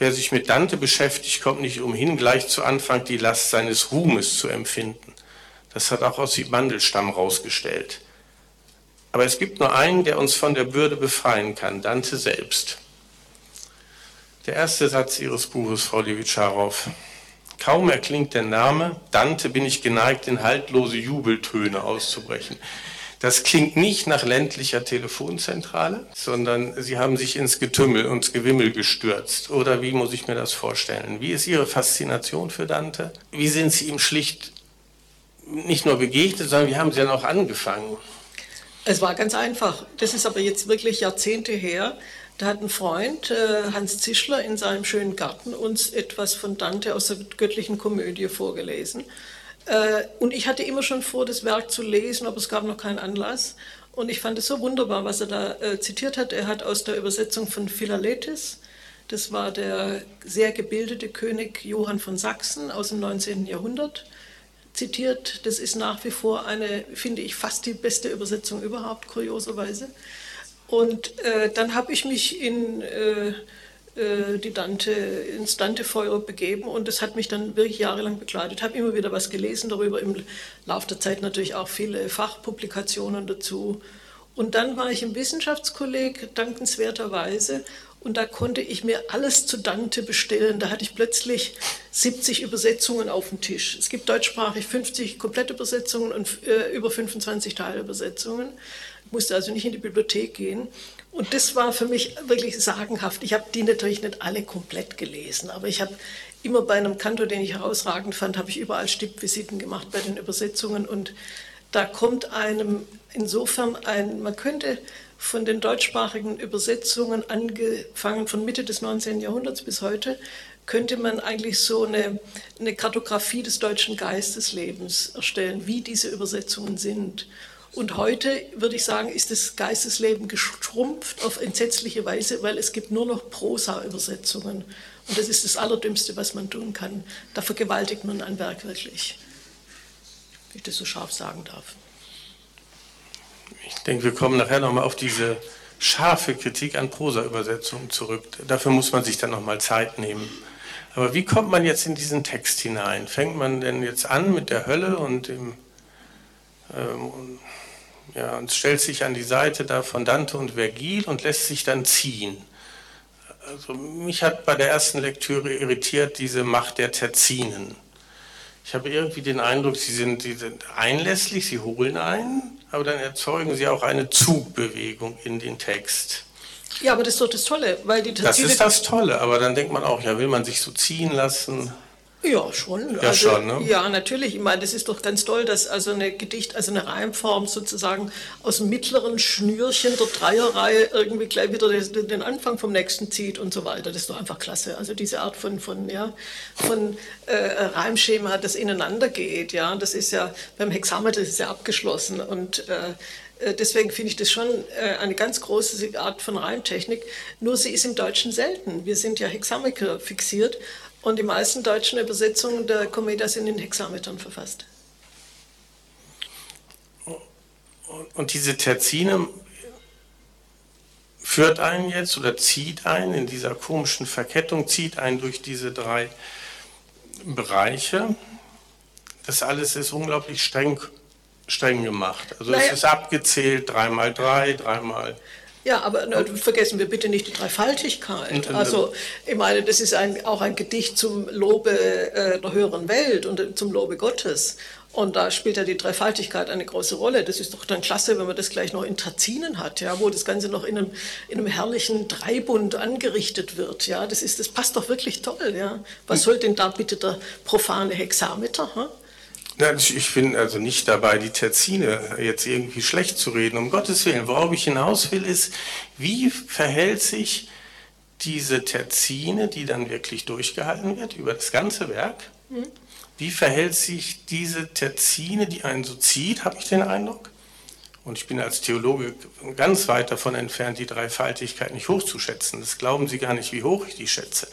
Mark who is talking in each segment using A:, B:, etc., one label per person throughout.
A: wer sich mit Dante beschäftigt, kommt nicht umhin, gleich zu Anfang die Last seines Ruhmes zu empfinden. Das hat auch aus dem Mandelstamm rausgestellt. Aber es gibt nur einen, der uns von der Bürde befreien kann, Dante selbst. Der erste Satz Ihres Buches, Frau Levitscharow. Kaum erklingt der Name, Dante bin ich geneigt, in haltlose Jubeltöne auszubrechen. Das klingt nicht nach ländlicher Telefonzentrale, sondern Sie haben sich ins Getümmel, ins Gewimmel gestürzt. Oder wie muss ich mir das vorstellen? Wie ist Ihre Faszination für Dante? Wie sind Sie ihm schlicht nicht nur begegnet, sondern wie haben Sie dann auch angefangen?
B: Es war ganz einfach. Das ist aber jetzt wirklich Jahrzehnte her. Da hat ein Freund, äh, Hans Zischler, in seinem schönen Garten uns etwas von Dante aus der göttlichen Komödie vorgelesen. Äh, und ich hatte immer schon vor, das Werk zu lesen, aber es gab noch keinen Anlass. Und ich fand es so wunderbar, was er da äh, zitiert hat. Er hat aus der Übersetzung von Philaletis, das war der sehr gebildete König Johann von Sachsen aus dem 19. Jahrhundert, zitiert. Das ist nach wie vor eine, finde ich, fast die beste Übersetzung überhaupt, kurioserweise. Und äh, dann habe ich mich in äh, die Dante, ins Dante-Feuer begeben und das hat mich dann wirklich jahrelang begleitet. Habe immer wieder was gelesen darüber, im Laufe der Zeit natürlich auch viele Fachpublikationen dazu. Und dann war ich im Wissenschaftskolleg, dankenswerterweise, und da konnte ich mir alles zu Dante bestellen. Da hatte ich plötzlich 70 Übersetzungen auf dem Tisch. Es gibt deutschsprachig 50 Komplettübersetzungen und äh, über 25 Teilübersetzungen. Ich musste also nicht in die Bibliothek gehen. Und das war für mich wirklich sagenhaft. Ich habe die natürlich nicht alle komplett gelesen, aber ich habe immer bei einem Kantor, den ich herausragend fand, habe ich überall Stippvisiten gemacht bei den Übersetzungen und da kommt einem insofern ein, man könnte von den deutschsprachigen Übersetzungen angefangen von Mitte des 19. Jahrhunderts bis heute, könnte man eigentlich so eine, eine Kartografie des deutschen Geisteslebens erstellen, wie diese Übersetzungen sind. Und heute würde ich sagen, ist das Geistesleben geschrumpft auf entsetzliche Weise, weil es gibt nur noch Prosa-Übersetzungen. Und das ist das Allerdümmste, was man tun kann. Da vergewaltigt man ein Werk wirklich, wenn ich das so scharf sagen darf.
A: Ich denke, wir kommen nachher nochmal auf diese scharfe Kritik an Prosa-Übersetzungen zurück. Dafür muss man sich dann nochmal Zeit nehmen. Aber wie kommt man jetzt in diesen Text hinein? Fängt man denn jetzt an mit der Hölle und dem ähm, ja, und stellt sich an die Seite da von Dante und Vergil und lässt sich dann ziehen. Also mich hat bei der ersten Lektüre irritiert diese Macht der Terzinen. Ich habe irgendwie den Eindruck, sie sind, sie sind einlässlich, sie holen ein, aber dann erzeugen sie auch eine Zugbewegung in den Text.
B: Ja, aber das ist doch das Tolle, weil die
A: Terzine... Das ist das Tolle, aber dann denkt man auch, ja, will man sich so ziehen lassen?
B: Ja, schon.
A: Ja, also, schon, ne?
B: Ja, natürlich. Ich meine, das ist doch ganz toll, dass also eine Gedicht, also eine Reimform sozusagen aus dem mittleren Schnürchen der Dreierreihe irgendwie gleich wieder den Anfang vom nächsten zieht und so weiter. Das ist doch einfach klasse. Also diese Art von, von, ja, von äh, Reimschema, das ineinander geht, ja, das ist ja beim Hexameter ist ja abgeschlossen und äh, äh, Deswegen finde ich das schon äh, eine ganz große Art von Reimtechnik. Nur sie ist im Deutschen selten. Wir sind ja Hexameter fixiert und die meisten deutschen Übersetzungen der Komödie sind in Hexametern verfasst.
A: Und diese Terzine führt einen jetzt oder zieht einen in dieser komischen Verkettung, zieht einen durch diese drei Bereiche. Das alles ist unglaublich streng, streng gemacht. Also naja. es ist abgezählt, dreimal drei, dreimal
B: ja, aber ne, vergessen wir bitte nicht die Dreifaltigkeit. Also, ich meine, das ist ein, auch ein Gedicht zum Lobe äh, der höheren Welt und äh, zum Lobe Gottes. Und da spielt ja die Dreifaltigkeit eine große Rolle. Das ist doch dann klasse, wenn man das gleich noch in Terzinen hat, ja, wo das Ganze noch in einem, in einem herrlichen Dreibund angerichtet wird. Ja, das, ist, das passt doch wirklich toll. Ja. Was hm. soll denn da bitte der profane Hexameter? Hm?
A: Ja, ich bin also nicht dabei, die Terzine jetzt irgendwie schlecht zu reden, um Gottes Willen. Worauf ich hinaus will, ist, wie verhält sich diese Terzine, die dann wirklich durchgehalten wird über das ganze Werk, mhm. wie verhält sich diese Terzine, die einen so zieht, habe ich den Eindruck? Und ich bin als Theologe ganz weit davon entfernt, die Dreifaltigkeit nicht hochzuschätzen. Das glauben Sie gar nicht, wie hoch ich die schätze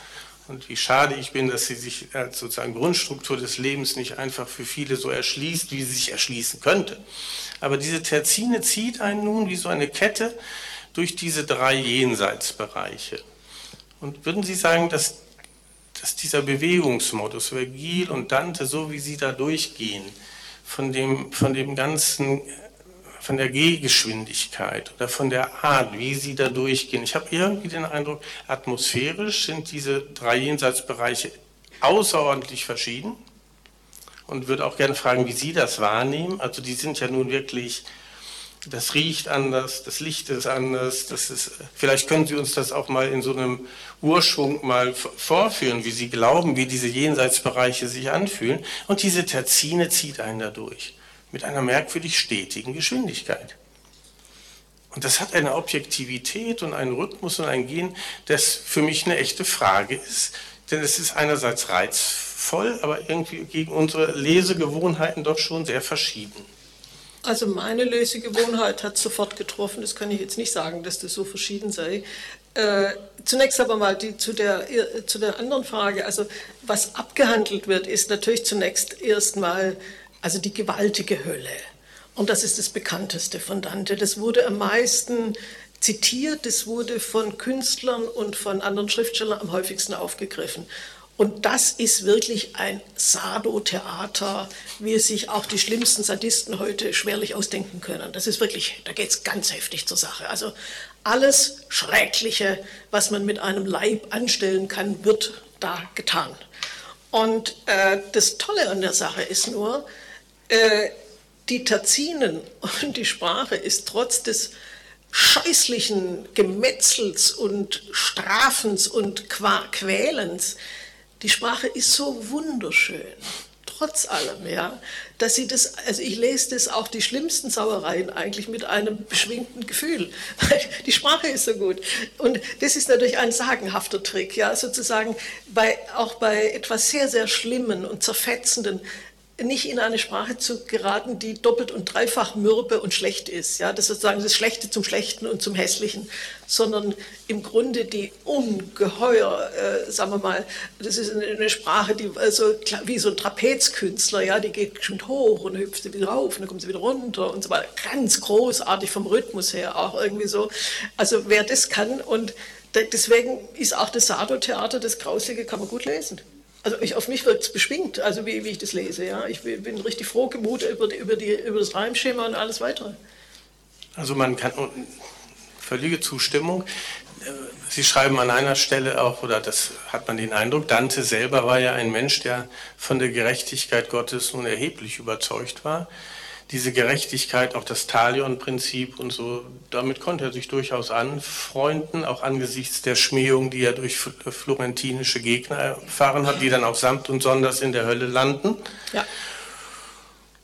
A: und wie schade ich bin, dass sie sich als sozusagen Grundstruktur des Lebens nicht einfach für viele so erschließt, wie sie sich erschließen könnte. Aber diese Terzine zieht einen nun wie so eine Kette durch diese drei Jenseitsbereiche. Und würden Sie sagen, dass dass dieser Bewegungsmodus, Vergil und Dante, so wie sie da durchgehen, von dem, von dem ganzen, von der Gehgeschwindigkeit oder von der Art, wie sie da durchgehen. Ich habe irgendwie den Eindruck, atmosphärisch sind diese drei Jenseitsbereiche außerordentlich verschieden und würde auch gerne fragen, wie Sie das wahrnehmen. Also die sind ja nun wirklich das riecht anders, das Licht ist anders. Das ist, vielleicht können Sie uns das auch mal in so einem Urschwung mal vorführen, wie Sie glauben, wie diese Jenseitsbereiche sich anfühlen. Und diese Terzine zieht einen dadurch mit einer merkwürdig stetigen Geschwindigkeit. Und das hat eine Objektivität und einen Rhythmus und ein Gehen, das für mich eine echte Frage ist. Denn es ist einerseits reizvoll, aber irgendwie gegen unsere Lesegewohnheiten doch schon sehr verschieden.
B: Also meine Lesegewohnheit hat sofort getroffen. Das kann ich jetzt nicht sagen, dass das so verschieden sei. Äh, zunächst aber mal die, zu, der, äh, zu der anderen Frage. Also was abgehandelt wird, ist natürlich zunächst erstmal also die gewaltige Hölle. Und das ist das bekannteste von Dante. Das wurde am meisten zitiert, das wurde von Künstlern und von anderen Schriftstellern am häufigsten aufgegriffen. Und das ist wirklich ein Sado-Theater, wie es sich auch die schlimmsten Sadisten heute schwerlich ausdenken können. Das ist wirklich, da geht es ganz heftig zur Sache. Also alles Schreckliche, was man mit einem Leib anstellen kann, wird da getan. Und äh, das Tolle an der Sache ist nur, äh, die Terzinen und die Sprache ist trotz des scheußlichen Gemetzels und Strafens und Quälens die Sprache ist so wunderschön, trotz allem, ja, dass sie das, also ich lese das auch die schlimmsten Sauereien eigentlich mit einem beschwingten Gefühl, weil die Sprache ist so gut. Und das ist natürlich ein sagenhafter Trick, ja, sozusagen bei, auch bei etwas sehr, sehr Schlimmen und Zerfetzenden nicht in eine Sprache zu geraten, die doppelt und dreifach mürbe und schlecht ist. Ja, das sozusagen das Schlechte zum Schlechten und zum Hässlichen, sondern im Grunde die ungeheuer, äh, sagen wir mal, das ist eine Sprache, die also wie so ein Trapezkünstler, ja, die geht schon hoch und hüpft wieder rauf und dann kommt sie wieder runter und so weiter. Ganz großartig vom Rhythmus her auch irgendwie so. Also wer das kann und deswegen ist auch das Sado-Theater, das Grauslige, kann man gut lesen. Also ich, auf mich wird es beschwingt, also wie, wie, ich das lese. Ja? Ich bin richtig froh gemutet über, die, über, die, über das Reimschema und alles weitere.
A: Also man kann, völlige Zustimmung. Sie schreiben an einer Stelle auch, oder das hat man den Eindruck, Dante selber war ja ein Mensch, der von der Gerechtigkeit Gottes nun erheblich überzeugt war diese Gerechtigkeit, auch das Talion-Prinzip und so, damit konnte er sich durchaus anfreunden, auch angesichts der Schmähung, die er durch florentinische Gegner erfahren hat, die dann auch samt und sonders in der Hölle landen. Ja.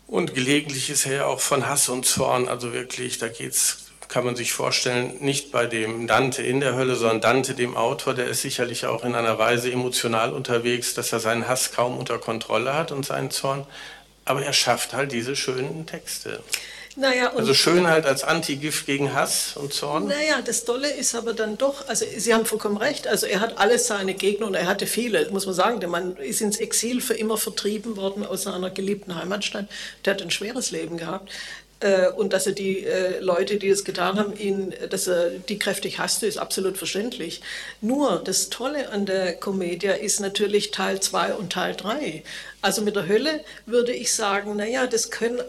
A: Und gelegentlich ist er ja auch von Hass und Zorn, also wirklich, da geht's kann man sich vorstellen, nicht bei dem Dante in der Hölle, sondern Dante, dem Autor, der ist sicherlich auch in einer Weise emotional unterwegs, dass er seinen Hass kaum unter Kontrolle hat und seinen Zorn. Aber er schafft halt diese schönen Texte. Naja, also Schönheit als Antigift gegen Hass und Zorn.
B: Naja, das Tolle ist aber dann doch, also Sie haben vollkommen recht, also er hat alle seine Gegner und er hatte viele, muss man sagen. Der Mann ist ins Exil für immer vertrieben worden aus seiner geliebten Heimatstadt. Der hat ein schweres Leben gehabt. Äh, und dass er die äh, Leute, die das getan haben, ihn, dass er die kräftig hasste, ist absolut verständlich. Nur das Tolle an der Komödie ist natürlich Teil 2 und Teil 3. Also mit der Hölle würde ich sagen, naja, das können,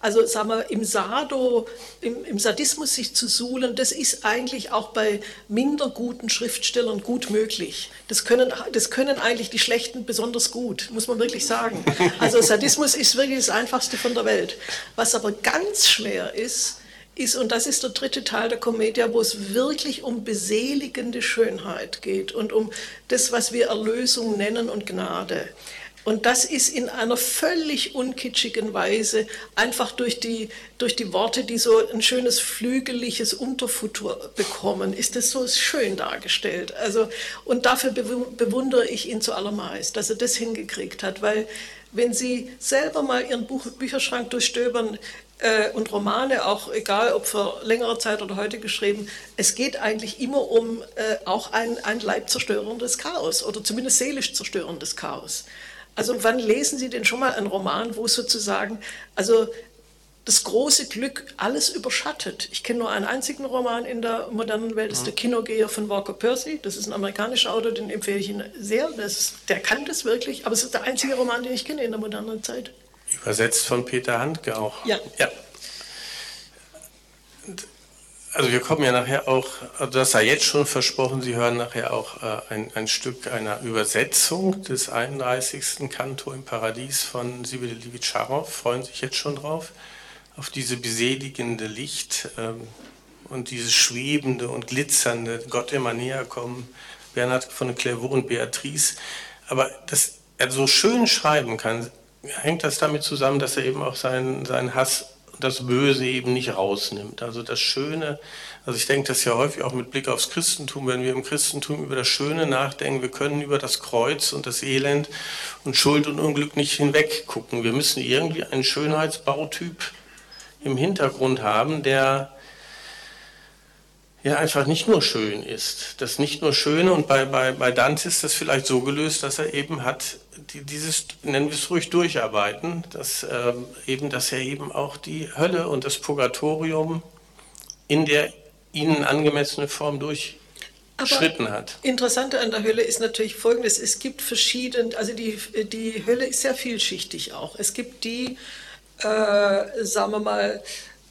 B: also sagen wir, im Sado, im, im Sadismus sich zu suhlen, das ist eigentlich auch bei minder guten Schriftstellern gut möglich. Das können, das können eigentlich die Schlechten besonders gut, muss man wirklich sagen. Also Sadismus ist wirklich das Einfachste von der Welt. Was aber ganz schwer ist, ist, und das ist der dritte Teil der Komödie, wo es wirklich um beseligende Schönheit geht und um das, was wir Erlösung nennen und Gnade. Und das ist in einer völlig unkitschigen Weise einfach durch die, durch die Worte, die so ein schönes flügeliges Unterfutter bekommen, ist das so schön dargestellt. Also, und dafür bewundere ich ihn zuallermeist, dass er das hingekriegt hat, weil wenn Sie selber mal Ihren Buch, Bücherschrank durchstöbern, äh, und Romane, auch egal ob vor längerer Zeit oder heute geschrieben, es geht eigentlich immer um äh, auch ein, ein leibzerstörendes Chaos oder zumindest seelisch zerstörendes Chaos. Also wann lesen Sie denn schon mal einen Roman, wo sozusagen, also das große Glück alles überschattet. Ich kenne nur einen einzigen Roman in der modernen Welt, das ist Der Kinogeher von Walker Percy. Das ist ein amerikanischer Autor, den empfehle ich Ihnen sehr. Ist, der kann das wirklich, aber es ist der einzige Roman, den ich kenne in der modernen Zeit.
A: Übersetzt von Peter Handke auch.
B: Ja. ja.
A: Also wir kommen ja nachher auch, also das sei jetzt schon versprochen, Sie hören nachher auch äh, ein, ein, Stück einer Übersetzung des 31. Kanto im Paradies von Sibylle Livitscharow, freuen sich jetzt schon drauf, auf diese beseligende Licht ähm, und dieses schwebende und glitzernde, Gott immer näher kommen, Bernhard von Clairvaux und Beatrice. Aber dass er so schön schreiben kann, hängt das damit zusammen, dass er eben auch seinen, seinen Hass das Böse eben nicht rausnimmt. Also das Schöne, also ich denke das ja häufig auch mit Blick aufs Christentum, wenn wir im Christentum über das Schöne nachdenken, wir können über das Kreuz und das Elend und Schuld und Unglück nicht hinweg gucken. Wir müssen irgendwie einen Schönheitsbautyp im Hintergrund haben, der ja einfach nicht nur schön ist. Das nicht nur Schöne und bei, bei, bei Dante ist das vielleicht so gelöst, dass er eben hat, die, dieses, nennen wir es ruhig, Durcharbeiten, dass, äh, eben, dass er eben auch die Hölle und das Purgatorium in der ihnen angemessene Form durchschritten Aber hat.
B: Interessant an der Hölle ist natürlich folgendes: Es gibt verschiedene, also die, die Hölle ist sehr vielschichtig auch. Es gibt die, äh, sagen wir mal,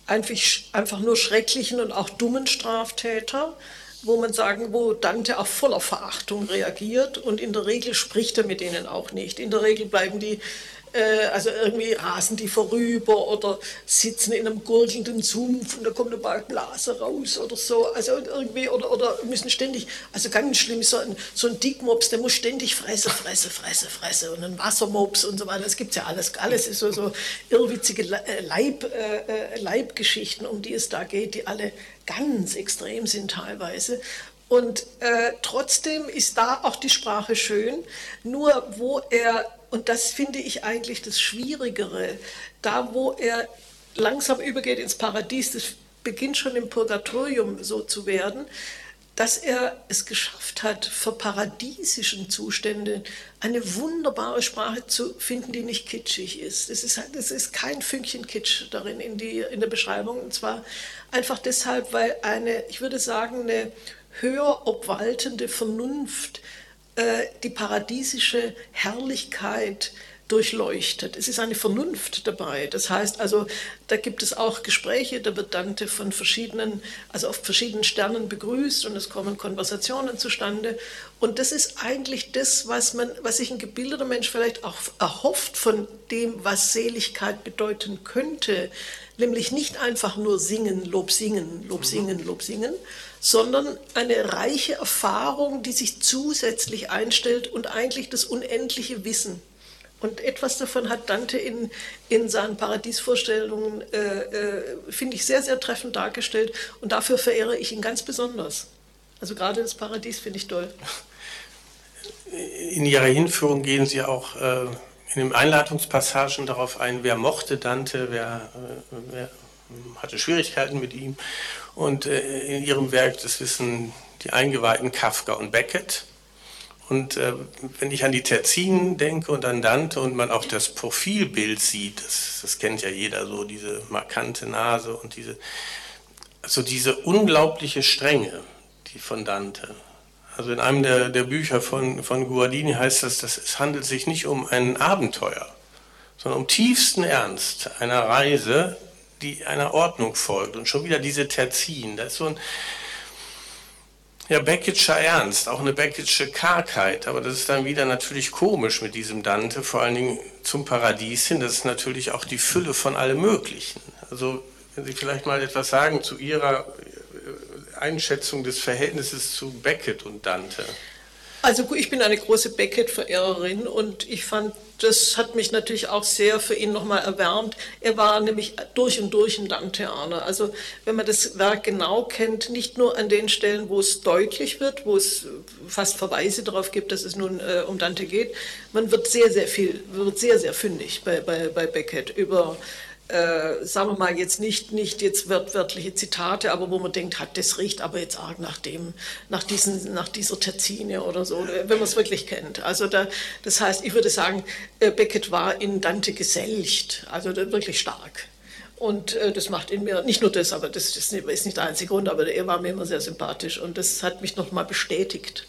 B: einfach, einfach nur schrecklichen und auch dummen Straftäter, wo man sagen, wo Dante auch voller Verachtung reagiert und in der Regel spricht er mit denen auch nicht. In der Regel bleiben die äh, also irgendwie rasen die vorüber oder sitzen in einem gurgelnden Sumpf und da kommt eine Blase raus oder so. Also irgendwie, oder, oder müssen ständig, also ganz schlimm, so ein, so ein Dickmops, der muss ständig fresse, fresse, fresse, fresse und ein Wassermops und so weiter. Das gibt es ja alles. Alles ist so, so irrwitzige äh, Leib, äh, äh, Leibgeschichten, um die es da geht, die alle ganz extrem sind teilweise. Und äh, trotzdem ist da auch die Sprache schön, nur wo er und das finde ich eigentlich das Schwierigere, da wo er langsam übergeht ins Paradies, das beginnt schon im Purgatorium so zu werden, dass er es geschafft hat, für paradiesischen Zustände eine wunderbare Sprache zu finden, die nicht kitschig ist. Es ist, es ist kein Fünkchen Kitsch darin in, die, in der Beschreibung. Und zwar einfach deshalb, weil eine, ich würde sagen, eine höher obwaltende Vernunft die paradiesische Herrlichkeit durchleuchtet. Es ist eine Vernunft dabei. Das heißt also, da gibt es auch Gespräche, da wird Dante von verschiedenen, also auf verschiedenen Sternen begrüßt und es kommen Konversationen zustande. Und das ist eigentlich das, was man, was sich ein gebildeter Mensch vielleicht auch erhofft von dem, was Seligkeit bedeuten könnte. Nämlich nicht einfach nur singen, Lob singen, Lob singen, Lob singen, sondern eine reiche Erfahrung, die sich zusätzlich einstellt und eigentlich das unendliche Wissen. Und etwas davon hat Dante in, in seinen Paradiesvorstellungen, äh, äh, finde ich, sehr, sehr treffend dargestellt. Und dafür verehre ich ihn ganz besonders. Also gerade das Paradies finde ich toll.
A: In Ihrer Hinführung gehen Sie auch äh, in den Einladungspassagen darauf ein, wer mochte Dante, wer, äh, wer hatte Schwierigkeiten mit ihm. Und äh, in ihrem Werk, das wissen die Eingeweihten Kafka und Beckett. Und äh, wenn ich an die Terzinen denke und an Dante und man auch das Profilbild sieht, das, das kennt ja jeder so, diese markante Nase und diese, also diese unglaubliche Strenge, die von Dante. Also in einem der, der Bücher von, von Guardini heißt das, dass es handelt sich nicht um ein Abenteuer, sondern um tiefsten Ernst einer Reise die einer Ordnung folgt. Und schon wieder diese Terzin, das ist so ein ja, Becketscher Ernst, auch eine Becketsche Kargheit, aber das ist dann wieder natürlich komisch mit diesem Dante, vor allen Dingen zum Paradies hin, das ist natürlich auch die Fülle von allem Möglichen. Also, wenn Sie vielleicht mal etwas sagen zu Ihrer äh, Einschätzung des Verhältnisses zu Beckett und Dante.
B: Also ich bin eine große Beckett-Verehrerin und ich fand, das hat mich natürlich auch sehr für ihn nochmal erwärmt. Er war nämlich durch und durch ein Danteaner. Also wenn man das Werk genau kennt, nicht nur an den Stellen, wo es deutlich wird, wo es fast Verweise darauf gibt, dass es nun äh, um Dante geht, man wird sehr, sehr viel, wird sehr, sehr fündig bei, bei, bei Beckett über äh, sagen wir mal jetzt nicht, nicht jetzt wörtliche Zitate, aber wo man denkt, hat das riecht aber jetzt arg nach dem, nach diesen, nach dieser Terzine oder so, wenn man es wirklich kennt. Also da, das heißt, ich würde sagen, äh, Beckett war in Dante geselcht, also wirklich stark. Und äh, das macht in mir, nicht nur das, aber das, das ist nicht der einzige Grund, aber er war mir immer sehr sympathisch und das hat mich nochmal bestätigt.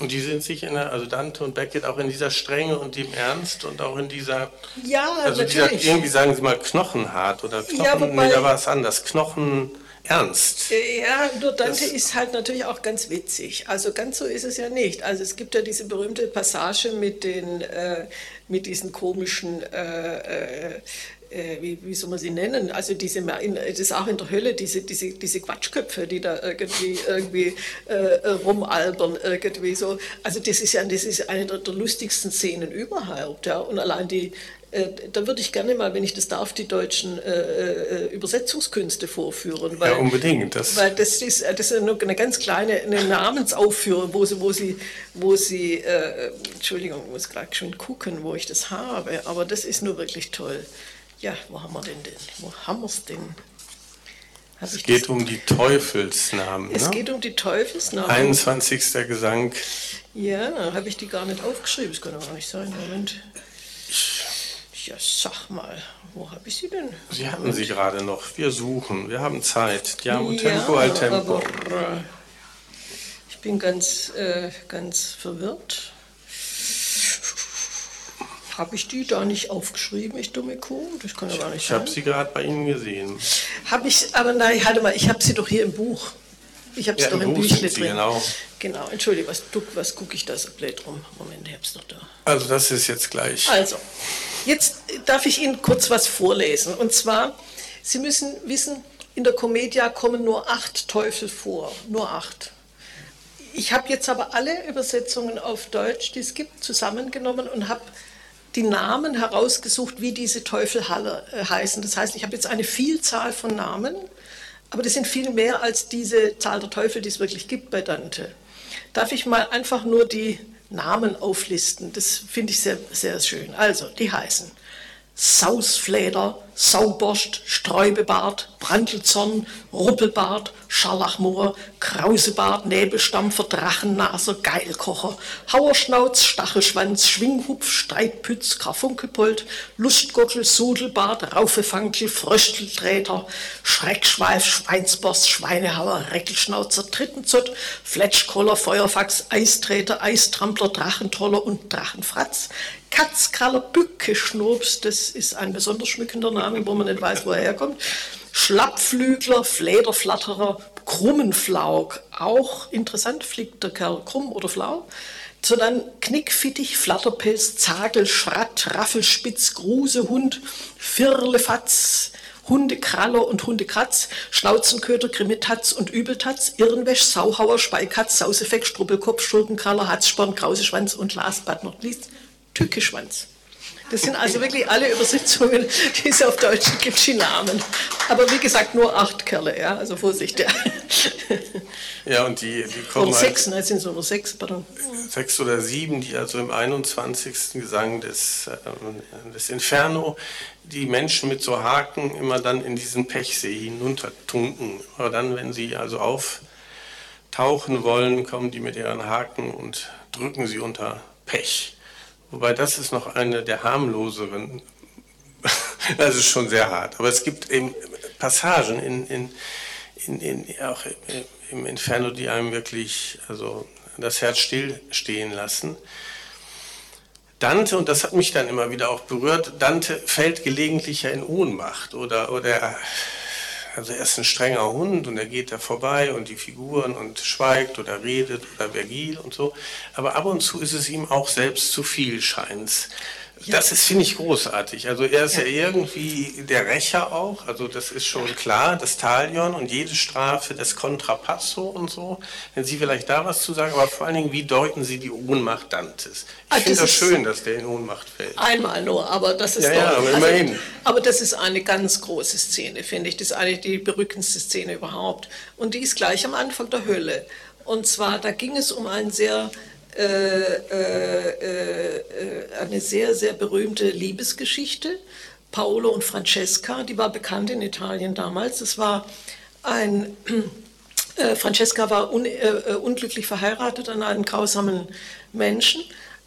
A: Und die sind sich in der, also Dante und Beckett auch in dieser Strenge und dem Ernst und auch in dieser,
B: Ja,
A: also dieser, irgendwie sagen Sie mal knochenhart oder Knochen,
B: Ja, wobei-
A: nee, da war es anders, knochenernst.
B: Ja, nur Dante
A: Das-
B: ist halt natürlich auch ganz witzig. Also ganz so ist es ja nicht. Also es gibt ja diese berühmte Passage mit, den, äh, mit diesen komischen, äh, äh, wie, wie soll man sie nennen? Also diese, in- das ist auch in der Hölle, diese, diese, diese Quatschköpfe, die da irgendwie, irgendwie äh, äh, rumalbern irgendwie so. Also das ist ja das ist eine der, der lustigsten Szenen überhaupt. Ja. Und allein die, äh, da würde ich gerne mal, wenn ich das darf, die deutschen äh, äh, Übersetzungskünste vorführen. Weil,
A: Ja, unbedingt. Das,
B: weil das ist, äh, das ist nur eine ganz kleine eine Namensaufführung, wo sie, wo sie, wo sie äh, Entschuldigung, ich muss gerade schon gucken, wo ich das habe, aber das ist nur wirklich toll. Ja, wo haben wir denn denn? Wo haben wir es denn? Hab
A: es geht um die Teufelsnamen.
B: es
A: ne?
B: geht um die Teufelsnamen.
A: 21. Gesang.
B: Ja, habe ich die gar nicht aufgeschrieben. Das kann doch gar nicht sein. Moment. Ja, sag mal, wo habe ich sie denn?
A: Sie hatten sie gerade noch. Wir suchen. Wir haben Zeit. Diamo
B: Ja,
A: tempo al tempo.
B: aber, ich bin ganz, äh, ganz verwirrt. Habe ich die da nicht aufgeschrieben, ich dumme Kuh? Das kann ja gar nicht
A: Ich habe sie gerade bei Ihnen gesehen.
B: Habe ich, aber nein, halt mal, ich habe sie doch hier im Buch. Ich habe sie
A: Ja,
B: doch
A: im
B: Büchle drin.
A: genau.
B: Genau, entschuldige, was, was gucke ich da so blöd rum? Moment, ich habe es noch da.
A: Also das ist jetzt gleich.
B: Also, jetzt darf ich Ihnen kurz was vorlesen. Und zwar, Sie müssen wissen, in der Commedia kommen nur acht Teufel vor. Nur acht. Ich habe jetzt aber alle Übersetzungen auf Deutsch, die es gibt, zusammengenommen und habe die Namen herausgesucht, wie diese Teufel äh, heißen. Das heißt, ich habe jetzt eine Vielzahl von Namen, aber das sind viel mehr als diese Zahl der Teufel, die es wirklich gibt bei Dante. Darf ich mal einfach nur die Namen auflisten? Das finde ich sehr, sehr schön. Also, die heißen Sausfleder, Sauborst, Sträubebart, Brandelzorn, Ruppelbart, Scharlachmoor, Krausebart, Nebelstampfer, Drachennaser, Geilkocher, Hauerschnauz, Stachelschwanz, Schwinghupf, Streitpütz, Karfunkelpold, Lustgockel, Sudelbart, Raufefankel, Frösteltreter, Schreckschweif, Schweinsborst, Schweinehauer, Reckelschnauzer, Trittenzott, Fletschkoller, Feuerfax, Eistreter, Eistrampler, Drachentroller und Drachenfratz, Katzkraller, Bückeschnurps, das ist ein besonders schmückender Name, wo man nicht weiß, wo er herkommt. Schlappflügler, Flederflatterer, Krummenflaug, auch interessant, fliegt der Kerl krumm oder flau. Sondern Knickfittich, Flatterpelz, Zagel, Schratt, Raffelspitz, Grusehund, Firlefatz, Hundekraller und Hundekratz, Schnauzenköter, Grimmetatz und Übeltatz, Irrenwäsch, Sauhauer, Speikatz, Sausefeck, Struppelkopf, Schurkenkraller, Hatzsporn, Krauseschwanz und last but not least Tückeschwanz. Das sind also wirklich alle Übersetzungen, die es auf Deutsch gibt, die Namen. Aber wie gesagt, nur acht Kerle, ja, also Vorsicht. Ja.
A: Ja, und die, die kommen
B: Oder
A: halt
B: sechs, ne, jetzt sind es nur sechs, pardon.
A: sechs oder sieben, die also im 21. Gesang des, ähm, des Inferno die Menschen mit so Haken immer dann in diesen Pechsee hinuntertunken. Aber dann, wenn sie also auftauchen wollen, kommen die mit ihren Haken und drücken sie unter Pech. Wobei das ist noch eine der harmloseren, das ist schon sehr hart. Aber es gibt eben Passagen in, in, in, in, auch im Inferno, die einem wirklich also das Herz stillstehen lassen. Dante, und das hat mich dann immer wieder auch berührt, Dante fällt gelegentlich ja in Ohnmacht oder, oder also er ist ein strenger Hund und er geht da vorbei und die Figuren und schweigt oder redet oder Vergil und so. Aber ab und zu ist es ihm auch selbst zu viel, scheint's. Das ist, finde ich, großartig. Also er ist ja. ja. irgendwie der Rächer auch, also das ist schon klar, das Talion und jede Strafe, das Contrapasso und so. Wenn Sie vielleicht da was zu sagen, aber vor allen Dingen, wie deuten Sie die Ohnmacht Dantes? Ich finde das schön, dass der in Ohnmacht fällt.
B: Einmal nur, aber das ist
A: ja,
B: doch,
A: ja, aber immerhin.
B: Also, aber das ist eine ganz große Szene, finde ich. Das ist eigentlich die berückendste Szene überhaupt. Und die ist gleich am Anfang der Hölle. Und zwar, da ging es um einen sehr eine sehr, sehr berühmte Liebesgeschichte. Paolo und Francesca, die war bekannt in Italien damals. Es war ein, Francesca war un, unglücklich verheiratet an einen grausamen Menschen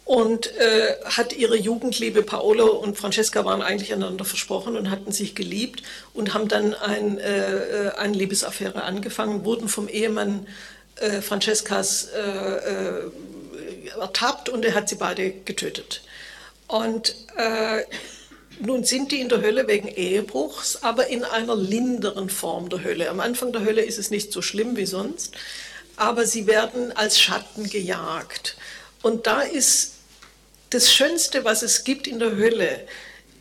B: und äh, hat ihre Jugendliebe, Paolo und Francesca waren eigentlich einander versprochen und hatten sich geliebt und haben dann ein, äh, eine Liebesaffäre angefangen, wurden vom Ehemann äh, Francescas äh, äh, ertappt und er hat sie beide getötet. Und äh, nun sind die in der Hölle wegen Ehebruchs, aber in einer linderen Form der Hölle. Am Anfang der Hölle ist es nicht so schlimm wie sonst, aber sie werden als Schatten gejagt. Und da ist das Schönste, was es gibt in der Hölle,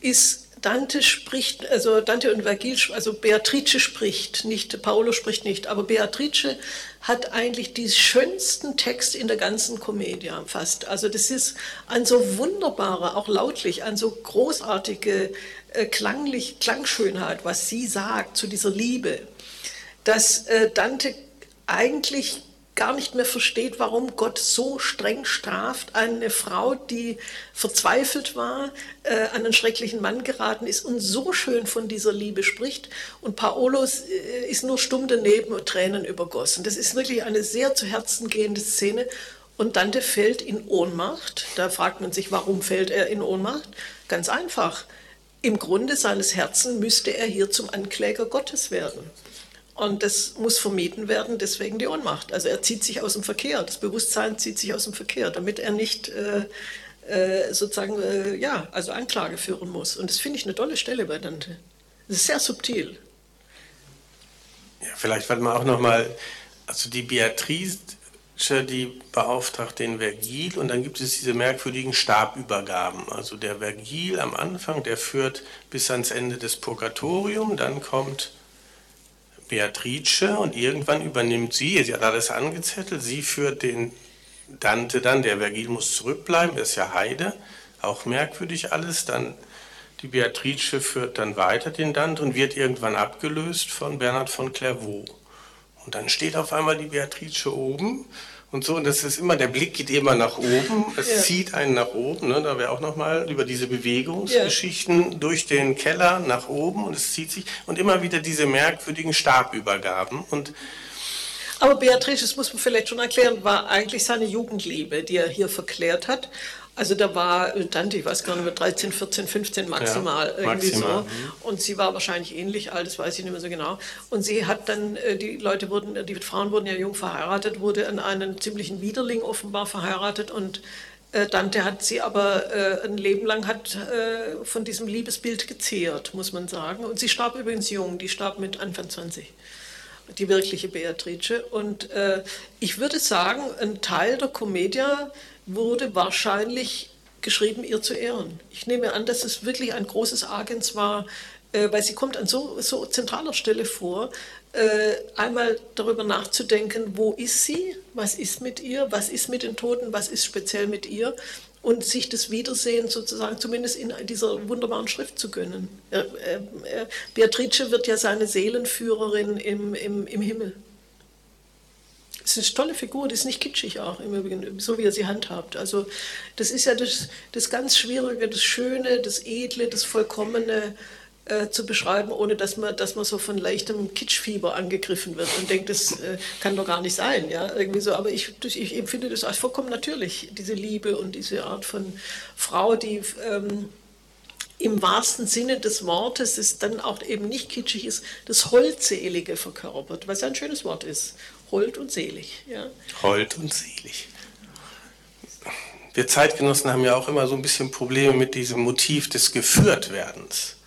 B: ist Dante spricht, also Dante und Vergil, also Beatrice spricht, nicht Paolo spricht nicht, aber Beatrice hat eigentlich die schönsten Text in der ganzen Komödie fast. Also das ist ein so wunderbarer, auch lautlich, ein so großartige äh, klanglich, Klangschönheit, was sie sagt zu dieser Liebe, dass äh, Dante eigentlich gar nicht mehr versteht, warum Gott so streng straft. Eine Frau, die verzweifelt war, äh, an einen schrecklichen Mann geraten ist und so schön von dieser Liebe spricht. Und Paolo äh, ist nur stumm daneben und Tränen übergossen. Das ist wirklich eine sehr zu Herzen gehende Szene. Und Dante fällt in Ohnmacht. Da fragt man sich, warum fällt er in Ohnmacht? Ganz einfach. Im Grunde seines Herzens müsste er hier zum Ankläger Gottes werden. Und das muss vermieden werden, deswegen die Ohnmacht. Also er zieht sich aus dem Verkehr, das Bewusstsein zieht sich aus dem Verkehr, damit er nicht äh, äh, sozusagen, äh, ja, also Anklage führen muss. Und das finde ich eine tolle Stelle bei Dante. Das ist sehr subtil.
A: Ja, vielleicht wird man auch nochmal, also die Beatrice, die beauftragt den Vergil und dann gibt es diese merkwürdigen Stabübergaben. Also der Vergil am Anfang, der führt bis ans Ende des Purgatorium, dann kommt Beatrice und irgendwann übernimmt sie, sie hat alles angezettelt, sie führt den Dante dann, der Vergil muss zurückbleiben, das ist ja Heide, auch merkwürdig alles, dann die Beatrice führt dann weiter den Dante und wird irgendwann abgelöst von Bernhard von Clairvaux. Und dann steht auf einmal die Beatrice oben und so. Und das ist immer, der Blick geht immer nach oben, es ja. zieht einen nach oben. Ne? Da wäre auch nochmal über diese Bewegungsgeschichten ja. durch den Keller nach oben und es zieht sich und immer wieder diese merkwürdigen Stabübergaben. Und
B: aber Beatrice, das muss man vielleicht schon erklären, war eigentlich seine Jugendliebe, die er hier verklärt hat. Also da war Dante, ich weiß gar nicht mehr, 13, 14, 15 maximal, ja, irgendwie maximal. so. Mhm. Und sie war wahrscheinlich ähnlich alt, das weiß ich nicht mehr so genau. Und sie hat dann, äh, die Leute wurden, die Frauen wurden ja jung verheiratet, wurde an einen ziemlichen Widerling offenbar verheiratet und äh, Dante hat sie aber äh, ein Leben lang hat von diesem Liebesbild gezehrt, muss man sagen. Und sie starb übrigens jung, die starb mit Anfang 20 die wirkliche Beatrice. Und äh, ich würde sagen, ein Teil der Commedia wurde wahrscheinlich geschrieben, ihr zu ehren. Ich nehme an, dass es wirklich ein großes Agens war, äh, weil sie kommt an so, so zentraler Stelle vor, äh, einmal darüber nachzudenken, wo ist sie, was ist mit ihr, was ist mit den Toten, was ist speziell mit ihr und sich das Wiedersehen sozusagen zumindest in dieser wunderbaren Schrift zu gönnen. Beatrice wird ja seine Seelenführerin im, im, im Himmel. Das ist eine tolle Figur, das ist nicht kitschig auch, im Übrigen, so wie er sie handhabt. Also das ist ja das, das ganz Schwierige, das Schöne, das Edle, das Vollkommene äh, zu beschreiben, ohne dass man, dass man so von leichtem Kitschfieber angegriffen wird und denkt, das äh, kann doch gar nicht sein. Ja? Irgendwie so. Aber ich, ich empfinde das als vollkommen natürlich, diese Liebe und diese Art von Frau, die... Ähm, im wahrsten Sinne des Wortes, es dann auch eben nicht kitschig ist, das Holdselige verkörpert, was ja ein schönes Wort ist. Hold und selig. Ja.
A: Hold und selig. Wir Zeitgenossen haben ja auch immer so ein bisschen Probleme mit diesem Motiv des Geführtwerdens.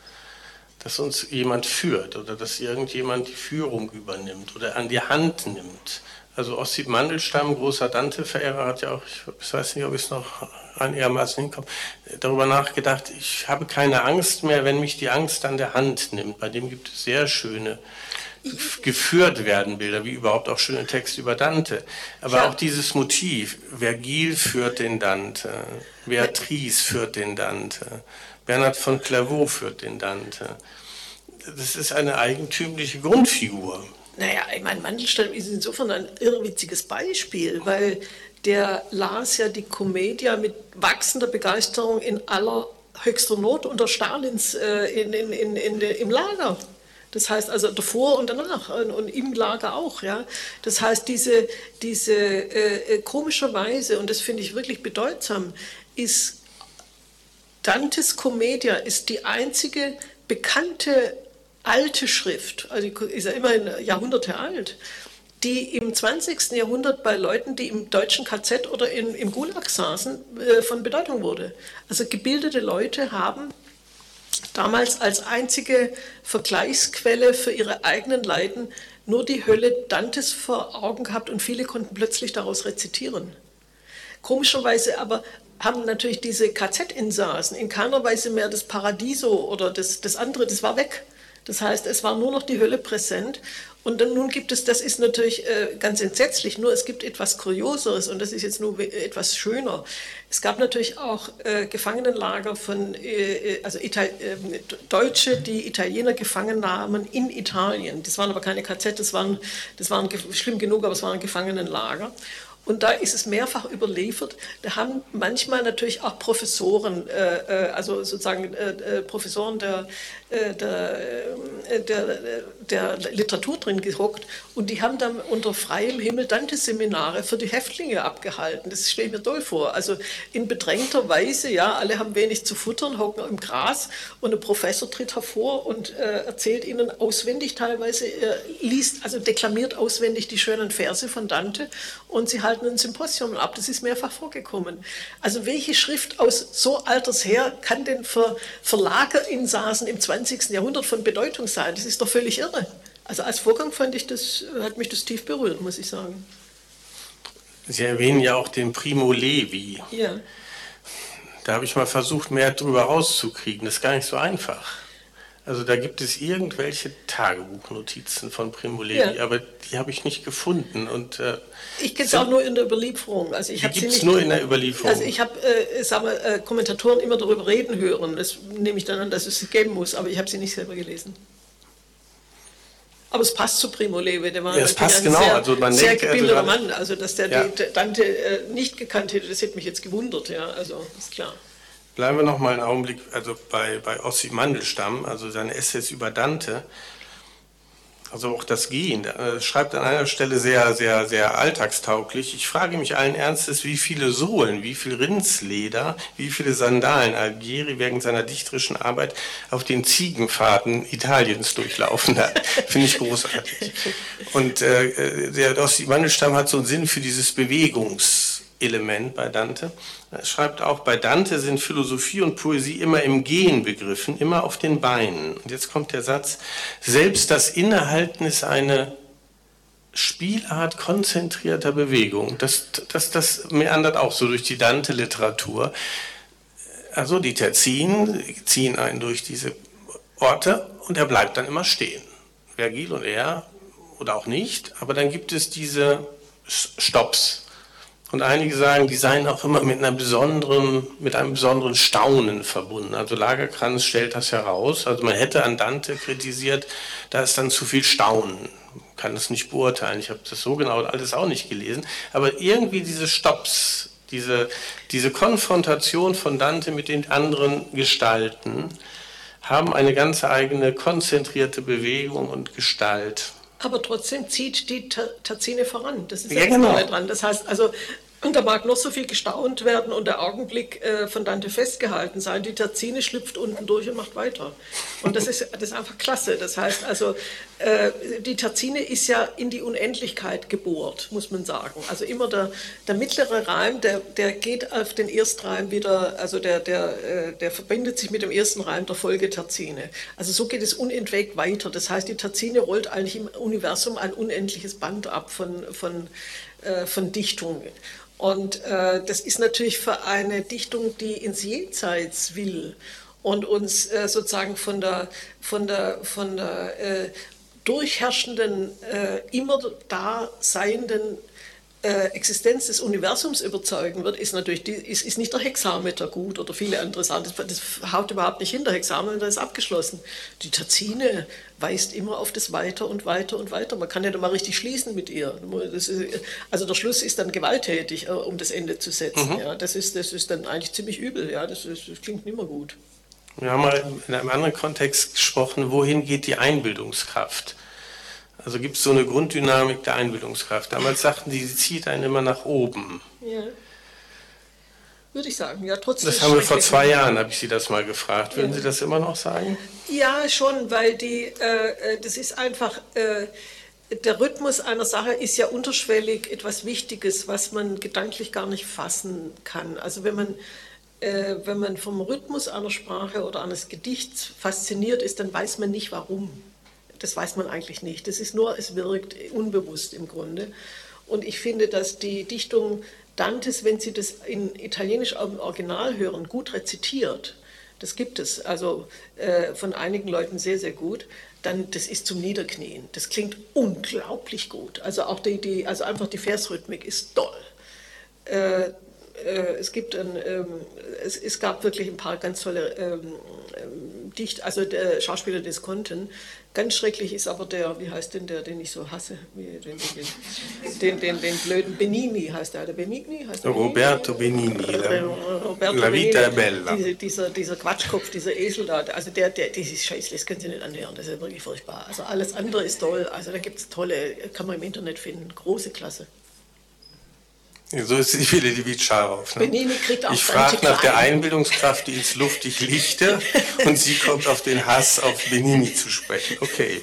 A: Dass uns jemand führt oder dass irgendjemand die Führung übernimmt oder an die Hand nimmt. Also Ossip Mandelstamm, großer Dante-Verehrer, hat ja auch, ich weiß nicht, ob ich es noch einigermaßen hinkomme, darüber nachgedacht, ich habe keine Angst mehr, wenn mich die Angst an der Hand nimmt. Bei dem gibt es sehr schöne geführt werden Bilder, wie überhaupt auch schöne Texte über Dante. Aber ja. auch dieses Motiv, Vergil führt den Dante, Beatrice führt den Dante, Bernhard von Clairvaux führt den Dante. Das ist eine eigentümliche Grundfigur.
B: Naja, ich meine, Mandelstamm ist insofern ein irrwitziges Beispiel, weil der las ja die Komödie mit wachsender Begeisterung in aller höchster Not unter Stalins äh, in, in, in, im Lager. Das heißt also davor und danach und im Lager auch. Ja? Das heißt, diese, diese äh, äh komischerweise, und das finde ich wirklich bedeutsam, ist Dantes Commedia ist die einzige bekannte alte Schrift, also ist ja immerhin Jahrhunderte alt, die im 20. Jahrhundert bei Leuten, die im deutschen KZ oder in, im Gulag saßen, äh, von Bedeutung wurde. Also gebildete Leute haben damals als einzige Vergleichsquelle für ihre eigenen Leiden nur die Hölle Dantes vor Augen gehabt und viele konnten plötzlich daraus rezitieren. Komischerweise aber haben natürlich diese KZ-Insassen in keiner Weise mehr das Paradiso oder das, das andere, das war weg. Das heißt, es war nur noch die Hölle präsent. Und dann nun gibt es, das ist natürlich äh, ganz entsetzlich, nur es gibt etwas Kurioseres und das ist jetzt nur etwas schöner. Es gab natürlich auch äh, Gefangenenlager von, äh, äh also Ital ähm, Deutsche, die Italiener gefangen nahmen in Italien. Das waren aber keine KZ, das waren, das waren schlimm genug, aber es waren Gefangenenlager. Und da ist es mehrfach überliefert. Da haben manchmal natürlich auch Professoren, äh, äh also sozusagen äh, äh Professoren der, äh, der, äh, der, der, Literatur drin gehockt und die haben dann unter freiem Himmel Dante-Seminare für die Häftlinge abgehalten. Das stelle ich mir toll vor. Also in bedrängter Weise, ja, alle haben wenig zu futtern, hocken im Gras und ein Professor tritt hervor und erzählt ihnen auswendig teilweise, liest, also deklamiert auswendig die schönen Verse von Dante und sie halten ein Symposium ab. Das ist mehrfach vorgekommen. Also welche Schrift aus so alters her kann denn für Verlagerinsassen im 20. Jahrhundert von Bedeutung sein? Das ist doch völlig irre. Also als Vorgang fand ich das, hat mich das tief berührt, muss ich sagen.
A: Sie erwähnen ja auch den Primo Levi. Ja. Da habe ich mal versucht, mehr darüber rauszukriegen. Das ist gar nicht so einfach. Also da gibt es irgendwelche Tagebuchnotizen von Primo Levi, ja. aber die habe ich nicht gefunden. Und, äh,
B: ich kenne es auch nur in der Überlieferung. Also ich
A: die gibt es nur in der Überlieferung.
B: Also ich habe äh, äh, Kommentatoren immer darüber reden hören. Das nehme ich dann an, dass es sie geben muss, aber ich habe sie nicht selber gelesen. Aber es passt zu Primo Levi, der war
A: ja, es passt ein genau.
B: sehr,
A: also
B: man sehr gebildeter also, Mann. Also dass der ja. die Dante äh, nicht gekannt hätte, das hätte mich jetzt gewundert. Ja, also ist klar.
A: Bleiben wir noch mal einen Augenblick also bei, bei Ossi Mandelstamm, also seine Essays über Dante. Also auch das Gehen, er schreibt an einer Stelle sehr, sehr, sehr alltagstauglich. Ich frage mich allen Ernstes, wie viele Sohlen, wie viel Rindsleder, wie viele Sandalen Algieri während seiner dichterischen Arbeit auf den Ziegenfahrten Italiens durchlaufen hat. Finde ich großartig. Und äh, der Ossi Mandelstamm hat so einen Sinn für dieses Bewegungselement bei Dante. Er schreibt auch, bei Dante sind Philosophie und Poesie immer im Gehen begriffen, immer auf den Beinen. Und jetzt kommt der Satz, selbst das Innehalten ist eine Spielart konzentrierter Bewegung. Das, das, das meandert auch so durch die Dante-Literatur. Also die Terzinen ziehen einen durch diese Orte und er bleibt dann immer stehen. Vergil und er oder auch nicht, aber dann gibt es diese Stops, und einige sagen, die seien auch immer mit, einer besonderen, mit einem besonderen Staunen verbunden. Also Lagerkranz stellt das heraus. Also man hätte an Dante kritisiert, da ist dann zu viel Staunen. Kann das nicht beurteilen. Ich habe das so genau alles auch nicht gelesen. Aber irgendwie diese Stops, diese, diese Konfrontation von Dante mit den anderen Gestalten haben eine ganz eigene konzentrierte Bewegung und Gestalt
B: aber trotzdem zieht die Terzine voran. Das ist ja, genau. dran. Das heißt also, und da mag noch so viel gestaunt werden und der Augenblick äh, von Dante festgehalten sein. Die Terzine schlüpft unten durch und macht weiter. Und das ist, das ist einfach klasse. Das heißt also, äh, die Terzine ist ja in die Unendlichkeit gebohrt, muss man sagen. Also immer der, der mittlere Reim, der, der geht auf den Erstreim wieder, also der, der, äh, der verbindet sich mit dem ersten Reim der Folge Terzine. Also so geht es unentwegt weiter. Das heißt, die Terzine rollt eigentlich im Universum ein unendliches Band ab von, von, äh, von Dichtungen. Und äh, das ist natürlich für eine Dichtung, die ins Jenseits will und uns äh, sozusagen von der, von der, von der äh, durchherrschenden, äh, immer da seienden äh, Existenz des Universums überzeugen wird, ist natürlich die, ist, ist nicht der Hexameter gut oder viele andere Sachen. Das, das haut überhaupt nicht hin. Der Hexameter ist abgeschlossen. Die Terzine weist immer auf das weiter und weiter und weiter. Man kann ja da mal richtig schließen mit ihr. Ist, also der Schluss ist dann gewalttätig, äh, um das Ende zu setzen. Mhm. Ja, das, ist, das ist dann eigentlich ziemlich übel. Ja, das, ist, das klingt nicht mehr gut.
A: Wir haben mal in einem anderen Kontext gesprochen, wohin geht die Einbildungskraft? Also gibt es so eine Grunddynamik der Einbildungskraft. Damals sagten die, sie zieht einen immer nach oben. Ja.
B: würde ich sagen. Ja, trotz
A: das haben wir vor zwei Jahren, habe ich Sie das mal gefragt. Würden Sie das immer noch sagen?
B: Ja, schon, weil die, äh, äh, das ist einfach, äh, der Rhythmus einer Sache ist ja unterschwellig etwas Wichtiges, was man gedanklich gar nicht fassen kann. Also wenn man, äh, wenn man vom Rhythmus einer Sprache oder eines Gedichts fasziniert ist, dann weiß man nicht warum. Das weiß man eigentlich nicht. Das ist nur, es wirkt unbewusst im Grunde. Und ich finde, dass die Dichtung Dantes, wenn Sie das in Italienisch im Original hören, gut rezitiert, das gibt es, also äh, von einigen Leuten sehr, sehr gut, dann das ist zum Niederknien. Das klingt unglaublich gut. Also auch die, die also einfach die Versrhythmik ist toll. Äh, äh, es gibt ein, ähm, es, es gab wirklich ein paar ganz tolle ähm, ähm, Dicht, also der Schauspieler des Konten. Ganz schrecklich ist aber der, wie heißt denn der, den ich so hasse, den, den, den, den, den blöden Benini heißt der, der Benigni heißt der
A: Roberto Benigni,
B: Äh, Roberto
A: la vita è
B: Benigni,
A: bella.
B: Diese, dieser, dieser Quatschkopf, dieser Esel da, also der, der, dieses Scheiß, das können Sie nicht anhören, das ist wirklich furchtbar. Also alles andere ist toll, also da gibt es tolle, kann man im Internet finden, große Klasse.
A: So ist sie wieder die Vitscharov. Ne?
B: Benini kriegt auch
A: ich frage nach der. Einbildungskraft, die ins luftig lichte, und sie kommt auf den Hass auf Benini zu sprechen. Okay.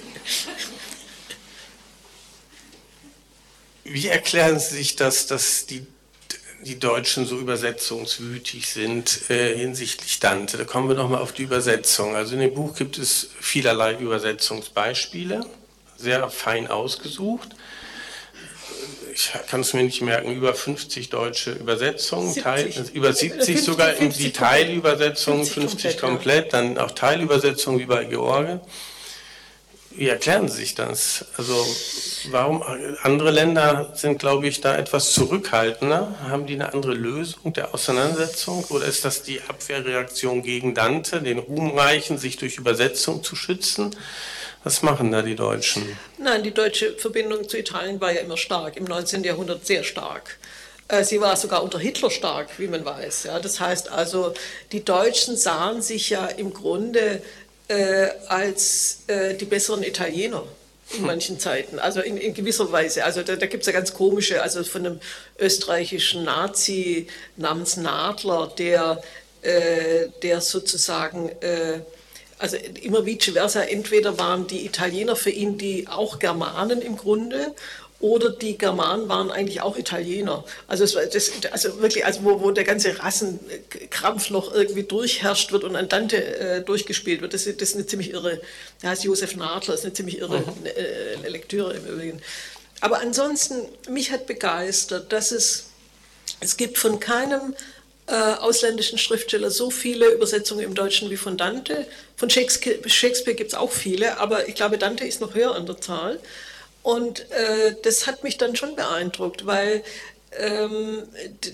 A: Wie erklären Sie sich das, dass die, die Deutschen so übersetzungswütig sind äh, hinsichtlich Dante? Da kommen wir nochmal auf die Übersetzung. Also in dem Buch gibt es vielerlei Übersetzungsbeispiele, sehr fein ausgesucht. Ich kann es mir nicht merken, über 50 deutsche Übersetzungen,
B: 70.
A: Teil, über 70
B: 50,
A: sogar in
B: 50
A: die Teilübersetzung,
B: 50
A: 50
B: komplett,
A: komplett, dann auch Teilübersetzung wie bei George. Wie erklären Sie sich das? Also warum andere Länder sind, glaube ich, da etwas zurückhaltender? Haben die eine andere Lösung der Auseinandersetzung? Oder ist das die Abwehrreaktion gegen Dante, den Ruhmreichen, sich durch Übersetzung zu schützen? Was machen da die Deutschen?
B: Nein, die deutsche Verbindung zu Italien war ja immer stark, im 19. Jahrhundert sehr stark. Äh, Sie war sogar unter Hitler stark, wie man weiß. Ja, das heißt also, die Deutschen sahen sich ja im Grunde äh, als äh, die besseren Italiener in manchen Zeiten, also in, in gewisser Weise. Also da, da gibt es ja ganz komische, also von einem österreichischen Nazi namens Nadler, der, äh, der sozusagen äh, also immer vice versa, entweder waren die Italiener für ihn die auch Germanen im Grunde oder die Germanen waren eigentlich auch Italiener. Also, es, war das, also wirklich, also wo, wo der ganze Rassenkrampf noch irgendwie durchherrscht wird und an Dante äh, durchgespielt wird, das, ist- das ist eine ziemlich irre, der heißt Josef Nadler, ist eine ziemlich irre äh, Lektüre im Übrigen. Aber ansonsten, mich hat begeistert, dass es, es gibt von keinem äh, ausländischen Schriftsteller so viele Übersetzungen im Deutschen wie von Dante. Von Shakespeare, Shakespeare gibt es auch viele, aber ich glaube, Dante ist noch höher an der Zahl. Und äh, das hat mich dann schon beeindruckt, weil ähm,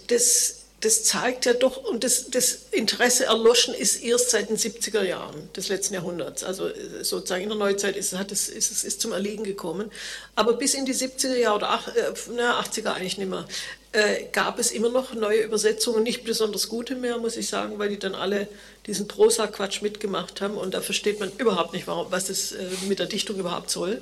B: das, das zeigt ja doch, und das, das Interesse erloschen ist erst seit den 70er Jahren des letzten Jahrhunderts. Also äh, sozusagen in der Neuzeit ist, es, ist es ist zum Erliegen gekommen. Aber bis in die 70er Jahre oder ach, äh, na, 80er eigentlich nicht mehr, äh, gab es immer noch neue Übersetzungen, nicht besonders gute mehr, muss ich sagen, weil die dann alle diesen Prosa-Quatsch mitgemacht haben und da versteht man überhaupt nicht, warum, was das äh, mit der Dichtung überhaupt soll.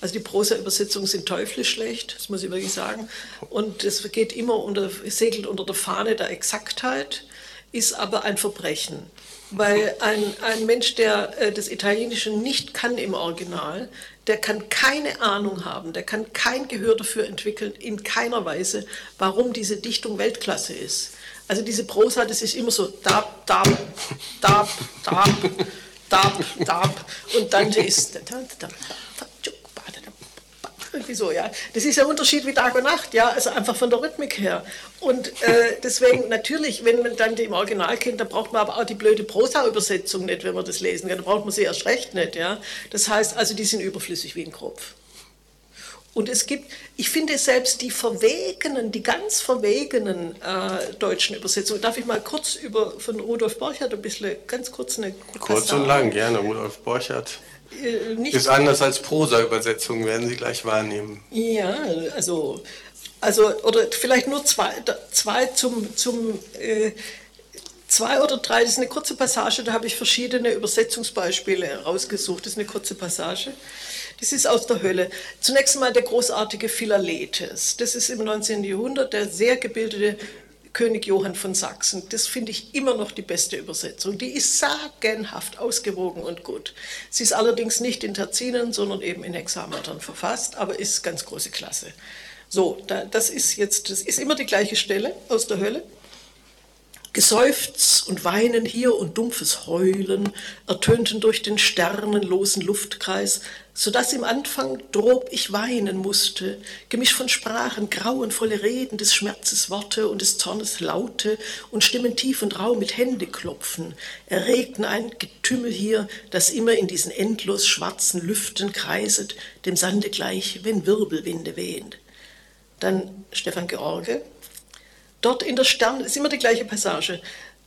B: Also die Prosa-Übersetzungen sind teuflisch schlecht, das muss ich wirklich sagen. Und es geht immer unter, segelt unter der Fahne der Exaktheit, ist aber ein Verbrechen. Weil ein, ein Mensch, der äh, das Italienische nicht kann im Original, der kann keine Ahnung haben, der kann kein Gehör dafür entwickeln, in keiner Weise, warum diese Dichtung Weltklasse ist. Also diese Prosa, das ist immer so dab, dab, dab, dab, dab, dab. Und Dante ist irgendwie so, ja. Das ist der Unterschied wie Tag und Nacht, ja, also einfach von der Rhythmik her. Und äh, deswegen natürlich, wenn man dann im Original kennt, dann braucht man aber auch die blöde Prosa-Übersetzung nicht, wenn man das lesen kann. Da braucht man sie erst recht nicht, ja. Das heißt also, die sind überflüssig wie ein Kropf. Und es gibt, ich finde selbst die verwegenen, die ganz verwegenen äh, deutschen Übersetzungen, darf ich mal kurz über von Rudolf Borchardt ein bisschen, ganz kurz eine
A: Kurz und lang, gerne. Rudolf Borchardt
B: Äh, nicht
A: ist anders als Prosa-Übersetzungen, werden Sie gleich wahrnehmen.
B: Ja, also, also oder vielleicht nur zwei, zwei zum, zum äh, zwei oder drei, das ist eine kurze Passage, da habe ich verschiedene Übersetzungsbeispiele rausgesucht. Das ist eine kurze Passage. Das ist aus der Hölle. Zunächst einmal der großartige Philaletes. Das ist im 19. Jahrhundert der sehr gebildete König Johann von Sachsen. Das finde ich immer noch die beste Übersetzung. Die ist sagenhaft ausgewogen und gut. Sie ist allerdings nicht in Terzinen, sondern eben in Hexametern verfasst, aber ist ganz große Klasse. So, das ist jetzt, das ist immer die gleiche Stelle aus der Hölle. Geseufz und Weinen hier und dumpfes Heulen ertönten durch den sternenlosen Luftkreis, so dass im Anfang drob ich weinen musste, gemischt von Sprachen, grauenvolle Reden des Schmerzes Worte und des Zornes Laute und Stimmen tief und rau mit Händeklopfen, erregten ein Getümmel hier, das immer in diesen endlos schwarzen Lüften kreiset, dem Sande gleich, wenn Wirbelwinde wehen. Dann Stefan George, Dort in der Stern, ist immer die gleiche Passage,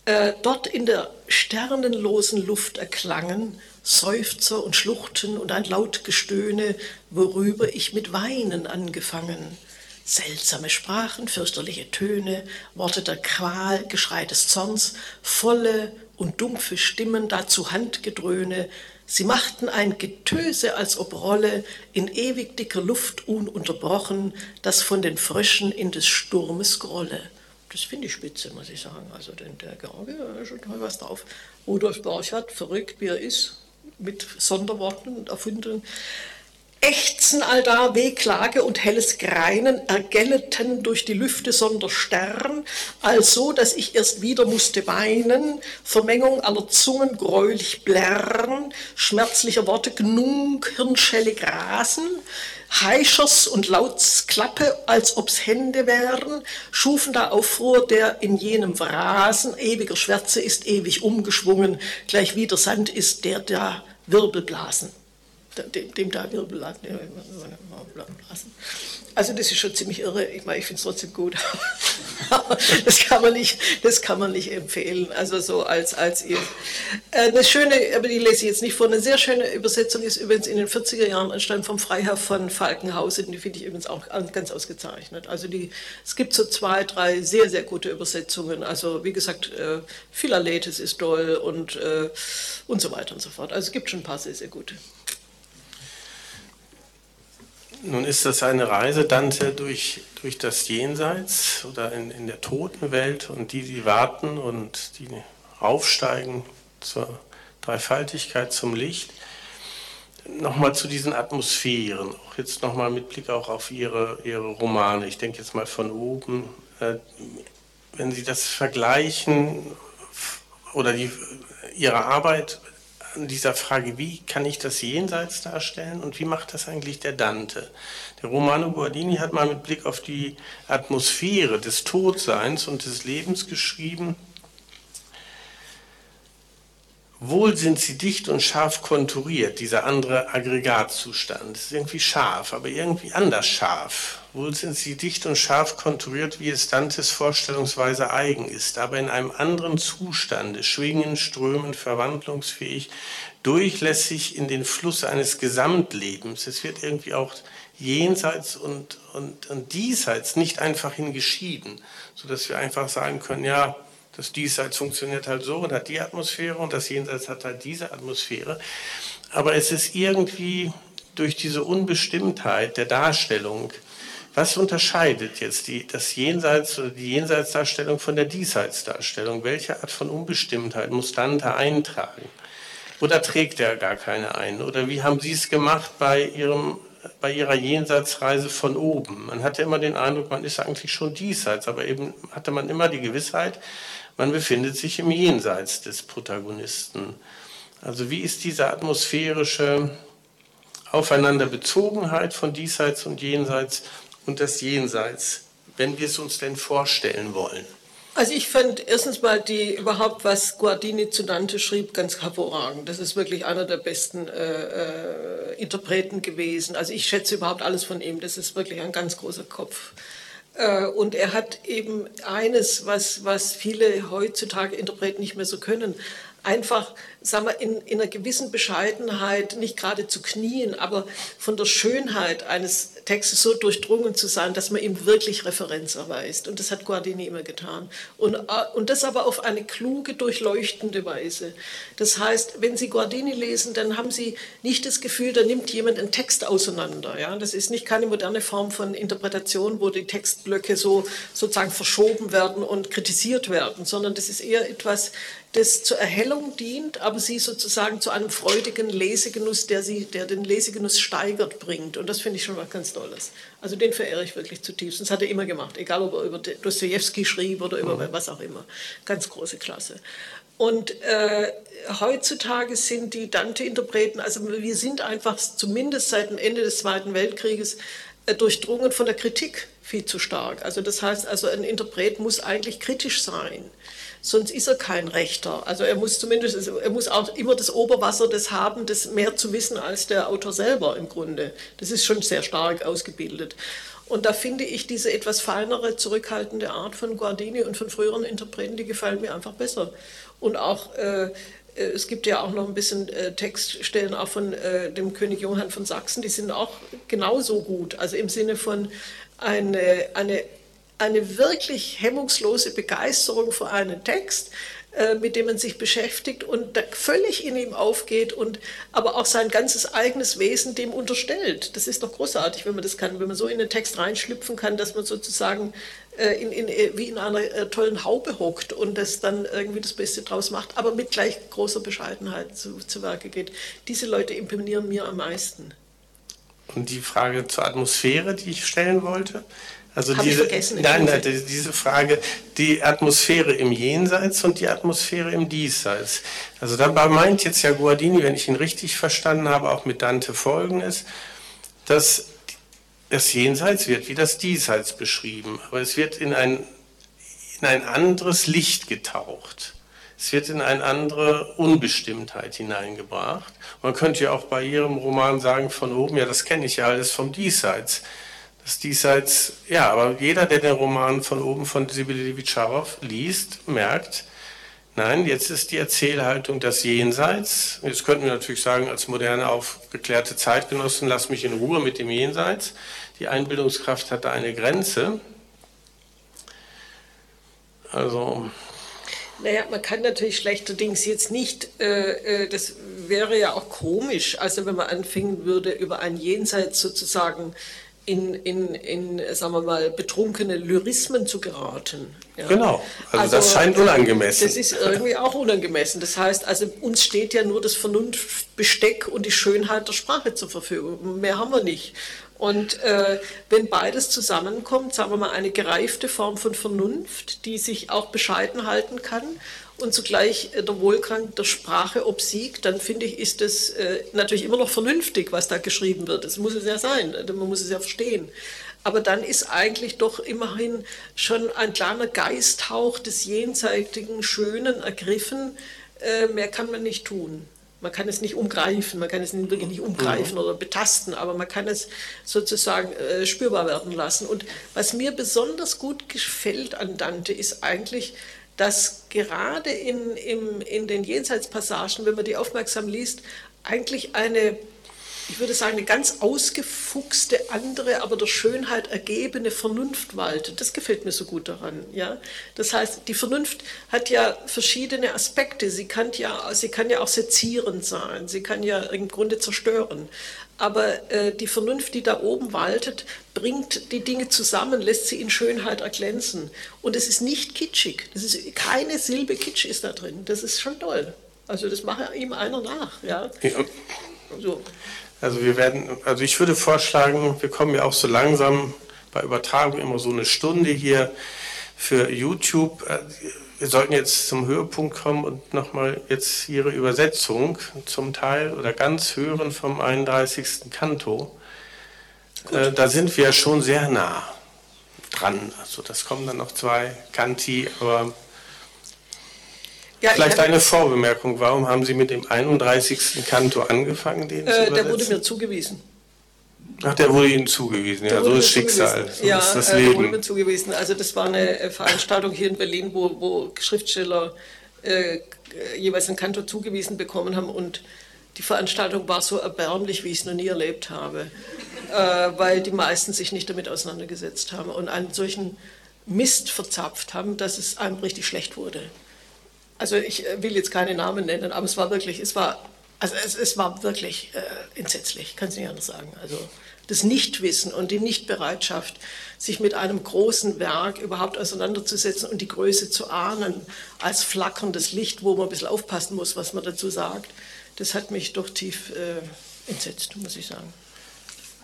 B: äh, dort in der sternenlosen Luft erklangen Seufzer und Schluchten und ein laut Gestöhne, worüber ich mit Weinen angefangen. Seltsame Sprachen, fürchterliche Töne, Worte der Qual, Geschrei des Zorns, volle und dumpfe Stimmen, dazu Handgedröhne, Sie machten ein Getöse, als ob Rolle in ewig dicker Luft ununterbrochen, das von den Fröschen in des Sturmes grolle das finde ich spitze, muss ich sagen. Also denn der George hat schon toll was drauf. Rudolf Borchardt, verrückt wie er ist, mit Sonderworten erfunden. Ächzen allda Wehklage und helles Greinen ergelleten durch die Lüfte sonder Stern, also, dass ich erst wieder musste weinen, Vermengung aller Zungen gräulich blärren, schmerzlicher Worte gnung, hirnschellig rasen, Heischers und Lauts Klappe, als ob's Hände wären, schufen da Aufruhr, der in jenem Rasen ewiger Schwärze ist ewig umgeschwungen, gleich wie der Sand ist, der da Wirbelblasen, dem, dem da Wirbelblasen. Also das ist schon ziemlich irre. Ich meine, ich finde es trotzdem gut. das kann man nicht, das kann man nicht empfehlen. Also so als, als ihr. Äh, eine schöne, aber die lese ich jetzt nicht vor, eine sehr schöne Übersetzung ist übrigens in den 40er Jahren entstanden vom Freiherr von Falkenhausen. Die finde ich übrigens auch ganz ausgezeichnet. Also die, es gibt so zwei, drei sehr, sehr gute Übersetzungen. Also wie gesagt, äh, Philalethes ist toll und, äh, und so weiter und so fort. Also es gibt schon ein paar sehr, sehr gute.
A: Nun ist das eine Reise Dante durch, durch das Jenseits oder in, in der Totenwelt und die, die warten und die aufsteigen zur Dreifaltigkeit, zum Licht. Nochmal zu diesen Atmosphären, auch jetzt nochmal mit Blick auch auf Ihre, Ihre Romane. Ich denke jetzt mal von oben, äh, wenn Sie das vergleichen oder die, Ihre Arbeit an dieser Frage, wie kann ich das Jenseits darstellen und wie macht das eigentlich der Dante? Der Romano Guardini hat mal mit Blick auf die Atmosphäre des Todseins und des Lebens geschrieben, Wohl sind sie dicht und scharf konturiert, dieser andere Aggregatzustand. Das ist irgendwie scharf, aber irgendwie anders scharf. Wohl sind sie dicht und scharf konturiert, wie es Dantes Vorstellungsweise eigen ist, aber in einem anderen Zustande, schwingen, strömen, verwandlungsfähig, durchlässig in den Fluss eines Gesamtlebens. Es wird irgendwie auch jenseits und, und, und diesseits nicht einfach hingeschieden, sodass wir einfach sagen können, ja, das Diesseits funktioniert halt so und hat die Atmosphäre und das Jenseits hat halt diese Atmosphäre. Aber es ist irgendwie durch diese Unbestimmtheit der Darstellung, was unterscheidet jetzt die, das Jenseits oder die Jenseitsdarstellung von der Diesseitsdarstellung? Welche Art von Unbestimmtheit muss Dante eintragen? Oder trägt er gar keine ein? Oder wie haben Sie es gemacht bei, Ihrem, bei Ihrer Jenseitsreise von oben? Man hatte immer den Eindruck, man ist eigentlich schon diesseits, aber eben hatte man immer die Gewissheit, man befindet sich im Jenseits des Protagonisten. Also wie ist diese atmosphärische Aufeinanderbezogenheit von Diesseits und Jenseits und das Jenseits, wenn wir es uns denn vorstellen wollen?
B: Also ich fand erstens mal die überhaupt, was Guardini zu Dante schrieb, ganz hervorragend. Das ist wirklich einer der besten äh, äh, Interpreten gewesen. Also ich schätze überhaupt alles von ihm. Das ist wirklich ein ganz großer Kopf. Äh, und er hat eben eines, was, was viele heutzutage Interpreten nicht mehr so können, einfach sagen wir, in, in einer gewissen Bescheidenheit, nicht gerade zu knien, aber von der Schönheit eines Textes so durchdrungen zu sein, dass man ihm wirklich Referenz erweist. Und das hat Guardini immer getan. Und, äh, und das aber auf eine kluge, durchleuchtende Weise. Das heißt, wenn Sie Guardini lesen, dann haben Sie nicht das Gefühl, da nimmt jemand einen Text auseinander. Ja? Das ist nicht keine moderne Form von Interpretation, wo die Textblöcke so sozusagen verschoben werden und kritisiert werden, sondern das ist eher etwas, das zur Erhellung dient, aber sie sozusagen zu einem freudigen Lesegenuss, der, sie, der den Lesegenuss steigert, bringt. Und das finde ich schon was ganz Tolles. Also den verehre ich wirklich zutiefst. Das hat er immer gemacht, egal ob er über Dostoevsky schrieb oder über was auch immer. Ganz große Klasse. Und äh, heutzutage sind die Dante-Interpreten, also wir sind einfach zumindest seit dem Ende des Zweiten Weltkrieges durchdrungen von der Kritik viel zu stark. Also das heißt, also ein Interpret muss eigentlich kritisch sein sonst ist er kein Rechter. Also er muss zumindest, er muss auch immer das Oberwasser des haben, das mehr zu wissen als der Autor selber im Grunde. Das ist schon sehr stark ausgebildet. Und da finde ich diese etwas feinere, zurückhaltende Art von Guardini und von früheren Interpreten, die gefallen mir einfach besser. Und auch äh, äh es gibt ja auch noch ein bisschen äh, Textstellen auch von äh, dem König Johann von Sachsen, die sind auch genauso gut. Also im Sinne von eine, eine eine wirklich hemmungslose Begeisterung für einen Text, äh, mit dem man sich beschäftigt und völlig in ihm aufgeht und aber auch sein ganzes eigenes Wesen dem unterstellt. Das ist doch großartig, wenn man das kann, wenn man so in den Text reinschlüpfen kann, dass man sozusagen äh, in, in, äh, wie in einer tollen Haube hockt und das dann irgendwie das Beste draus macht, aber mit gleich großer Bescheidenheit zu, zu Werke geht. Diese Leute imponieren mir am meisten.
A: Und die Frage zur Atmosphäre, die ich stellen wollte, also Hab diese, nein, nein, diese Frage, die Atmosphäre im Jenseits und die Atmosphäre im Diesseits. Also dabei meint jetzt ja Guardini, wenn ich ihn richtig verstanden habe, auch mit Dante folgendes, dass das Jenseits wird wie das Diesseits beschrieben, aber es wird in ein, in ein anderes Licht getaucht. Es wird in eine andere Unbestimmtheit hineingebracht. Man könnte ja auch bei Ihrem Roman sagen, von oben, ja, das kenne ich ja alles vom Diesseits. Das Diesseits, ja, aber jeder, der den Roman von oben von Sibylle Levitscharow liest, merkt, nein, jetzt ist die Erzählhaltung das Jenseits. Jetzt könnten wir natürlich sagen, als moderne, aufgeklärte Zeitgenossen, lass mich in Ruhe mit dem Jenseits. Die Einbildungskraft hat da eine Grenze. Also.
B: Naja, man kann natürlich schlechterdings jetzt nicht, äh, äh, das wäre ja auch komisch, also wenn man anfangen würde, über ein Jenseits sozusagen in, in, in, sagen wir mal, betrunkene Lyrismen zu geraten.
A: Ja. Genau, also, also, das scheint unangemessen.
B: Das ist irgendwie auch unangemessen. Das heißt, also uns steht ja nur das Vernunftbesteck und die Schönheit der Sprache zur Verfügung. Mehr haben wir nicht. Und äh, wenn beides zusammenkommt, sagen wir mal, eine gereifte Form von Vernunft, die sich auch bescheiden halten kann und zugleich äh, der Wohlkrank der Sprache obsiegt, dann finde ich, ist es äh, natürlich immer noch vernünftig, was da geschrieben wird. Das muss es ja sein, man muss es ja verstehen. Aber dann ist eigentlich doch immerhin schon ein kleiner Geisthauch des jenseitigen Schönen ergriffen. Äh, mehr kann man nicht tun. Man kann es nicht umgreifen, man kann es wirklich nicht umgreifen oder betasten, aber man kann es sozusagen äh, spürbar werden lassen. Und was mir besonders gut gefällt an Dante, ist eigentlich, dass gerade in, in, in den Jenseitspassagen, wenn man die aufmerksam liest, eigentlich eine, ich würde sagen, eine ganz ausgefuchste, andere, aber der Schönheit ergebene Vernunft waltet. Das gefällt mir so gut daran. Ja? Das heißt, die Vernunft hat ja verschiedene Aspekte. Sie kann ja, sie kann ja auch sezierend sein, sie kann ja im Grunde zerstören aber äh, die Vernunft, die da oben waltet, bringt die Dinge zusammen, lässt sie in Schönheit erglänzen. Und es ist nicht kitschig. Das ist, keine Silbe Kitsch ist da drin. Das ist schon toll. Also das mache ihm einer nach. Ja? ja.
A: So. Also wir werden, also ich würde vorschlagen, wir kommen ja auch so langsam bei Übertragung immer so eine Stunde hier für YouTube wir sollten jetzt zum Höhepunkt kommen und nochmal jetzt Ihre Übersetzung zum Teil oder ganz hören vom 31. Kanto. Äh, da sind wir schon sehr nah dran. Also das kommen dann noch zwei Kanti, aber ja, vielleicht eine Vorbemerkung. Warum haben Sie mit dem 31. Kanto angefangen,
B: den äh, zu übersetzen? Der wurde mir zugewiesen.
A: Ach, der wurde Ihnen zugewiesen, ja, so ist Schicksal, so
B: ja, ist das äh, Leben. Der wurde mir zugewiesen. Also das war eine äh, Veranstaltung hier in Berlin, wo, wo Schriftsteller äh, jeweils einen Kantor zugewiesen bekommen haben und Die Veranstaltung war so erbärmlich, wie ich es noch nie erlebt habe, äh, weil die meisten sich nicht damit auseinandergesetzt haben und einen solchen Mist verzapft haben, dass es einem richtig schlecht wurde. Also ich äh, will jetzt keine Namen nennen, aber es war wirklich, es war, also es, es war wirklich äh, entsetzlich, kann ich nicht anders sagen. Also das Nichtwissen und die Nichtbereitschaft, sich mit einem großen Werk überhaupt auseinanderzusetzen und die Größe zu ahnen, als flackerndes Licht, wo man ein bisschen aufpassen muss, was man dazu sagt, das hat mich doch tief äh, entsetzt, muss ich sagen.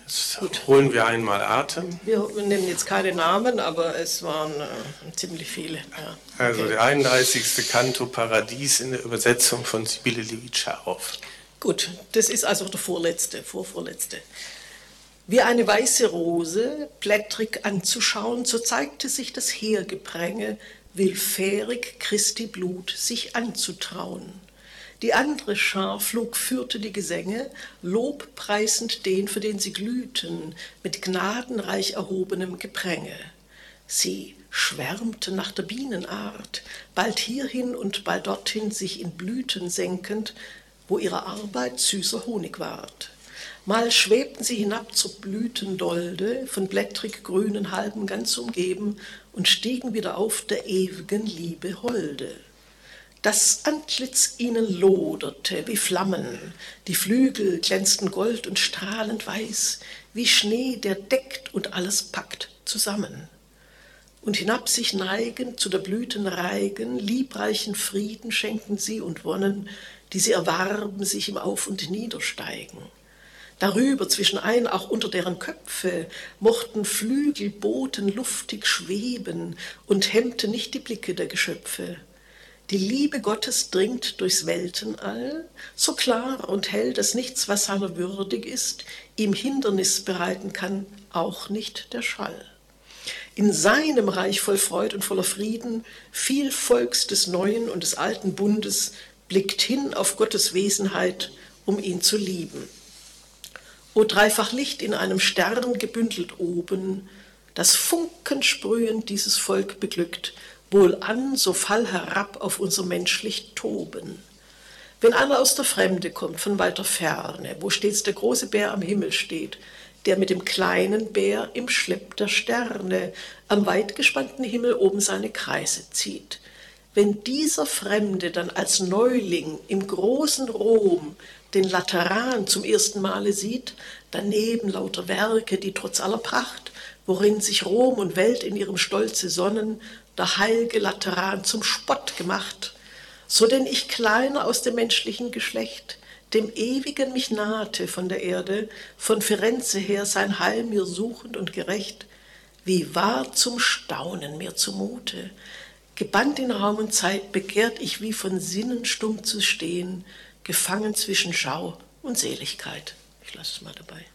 A: Jetzt Gut. holen wir einmal Atem.
B: Wir nehmen jetzt keine Namen, aber es waren äh, ziemlich viele. Ja.
A: Also okay. der 31. Kanto Paradies in der Übersetzung von Sibylle Levitscharow.
B: Gut, das ist also der vorletzte, vorvorletzte. Wie eine weiße Rose blättrig anzuschauen, so zeigte sich das Heergepränge, willfährig Christi Blut sich anzutrauen. Die andere Schar flog führte die Gesänge, lobpreisend den, für den sie glühten, mit gnadenreich erhobenem Gepränge. Sie schwärmten nach der Bienenart, bald hierhin und bald dorthin sich in Blüten senkend, wo ihre Arbeit süßer Honig ward. Mal schwebten sie hinab zur Blütendolde, von blättrig grünen Halben ganz umgeben, und stiegen wieder auf der ewigen Liebe holde. Das Antlitz ihnen loderte wie Flammen, die Flügel glänzten gold und strahlend weiß, wie Schnee, der deckt und alles packt zusammen. Und hinab sich neigend zu der Blüten reigen, liebreichen Frieden schenken sie und wonnen, die sie erwarben sich im Auf- und Niedersteigen. Darüber, zwischen ein, auch unter deren Köpfe, mochten Flügelboten luftig schweben und hemmten nicht die Blicke der Geschöpfe. Die Liebe Gottes dringt durchs Weltenall, so klar und hell, dass nichts, was seiner würdig ist, ihm Hindernis bereiten kann, auch nicht der Schall. In seinem Reich voll Freud und voller Frieden, viel Volks des neuen und des alten Bundes blickt hin auf Gottes Wesenheit, um ihn zu lieben. O dreifach Licht in einem Stern gebündelt oben, das Funken sprühend dieses Volk beglückt, wohlan, so fall herab auf unser menschlich Toben. Wenn einer aus der Fremde kommt, von weiter Ferne, wo stets der große Bär am Himmel steht, der mit dem kleinen Bär im Schlepp der Sterne am weitgespannten Himmel oben seine Kreise zieht. Wenn dieser Fremde dann als Neuling im großen Rom den Lateran zum ersten Male sieht, daneben lauter Werke, die trotz aller Pracht, worin sich Rom und Welt in ihrem Stolze sonnen, der heilge Lateran zum Spott gemacht, so denn ich kleiner aus dem menschlichen Geschlecht, dem Ewigen mich nahte von der Erde, von Firenze her sein Heil mir suchend und gerecht, wie war zum Staunen mir zumute, gebannt in Raum und Zeit begehrt ich wie von Sinnen stumm zu stehen, gefangen zwischen Schau und Seligkeit. Ich lasse es mal dabei.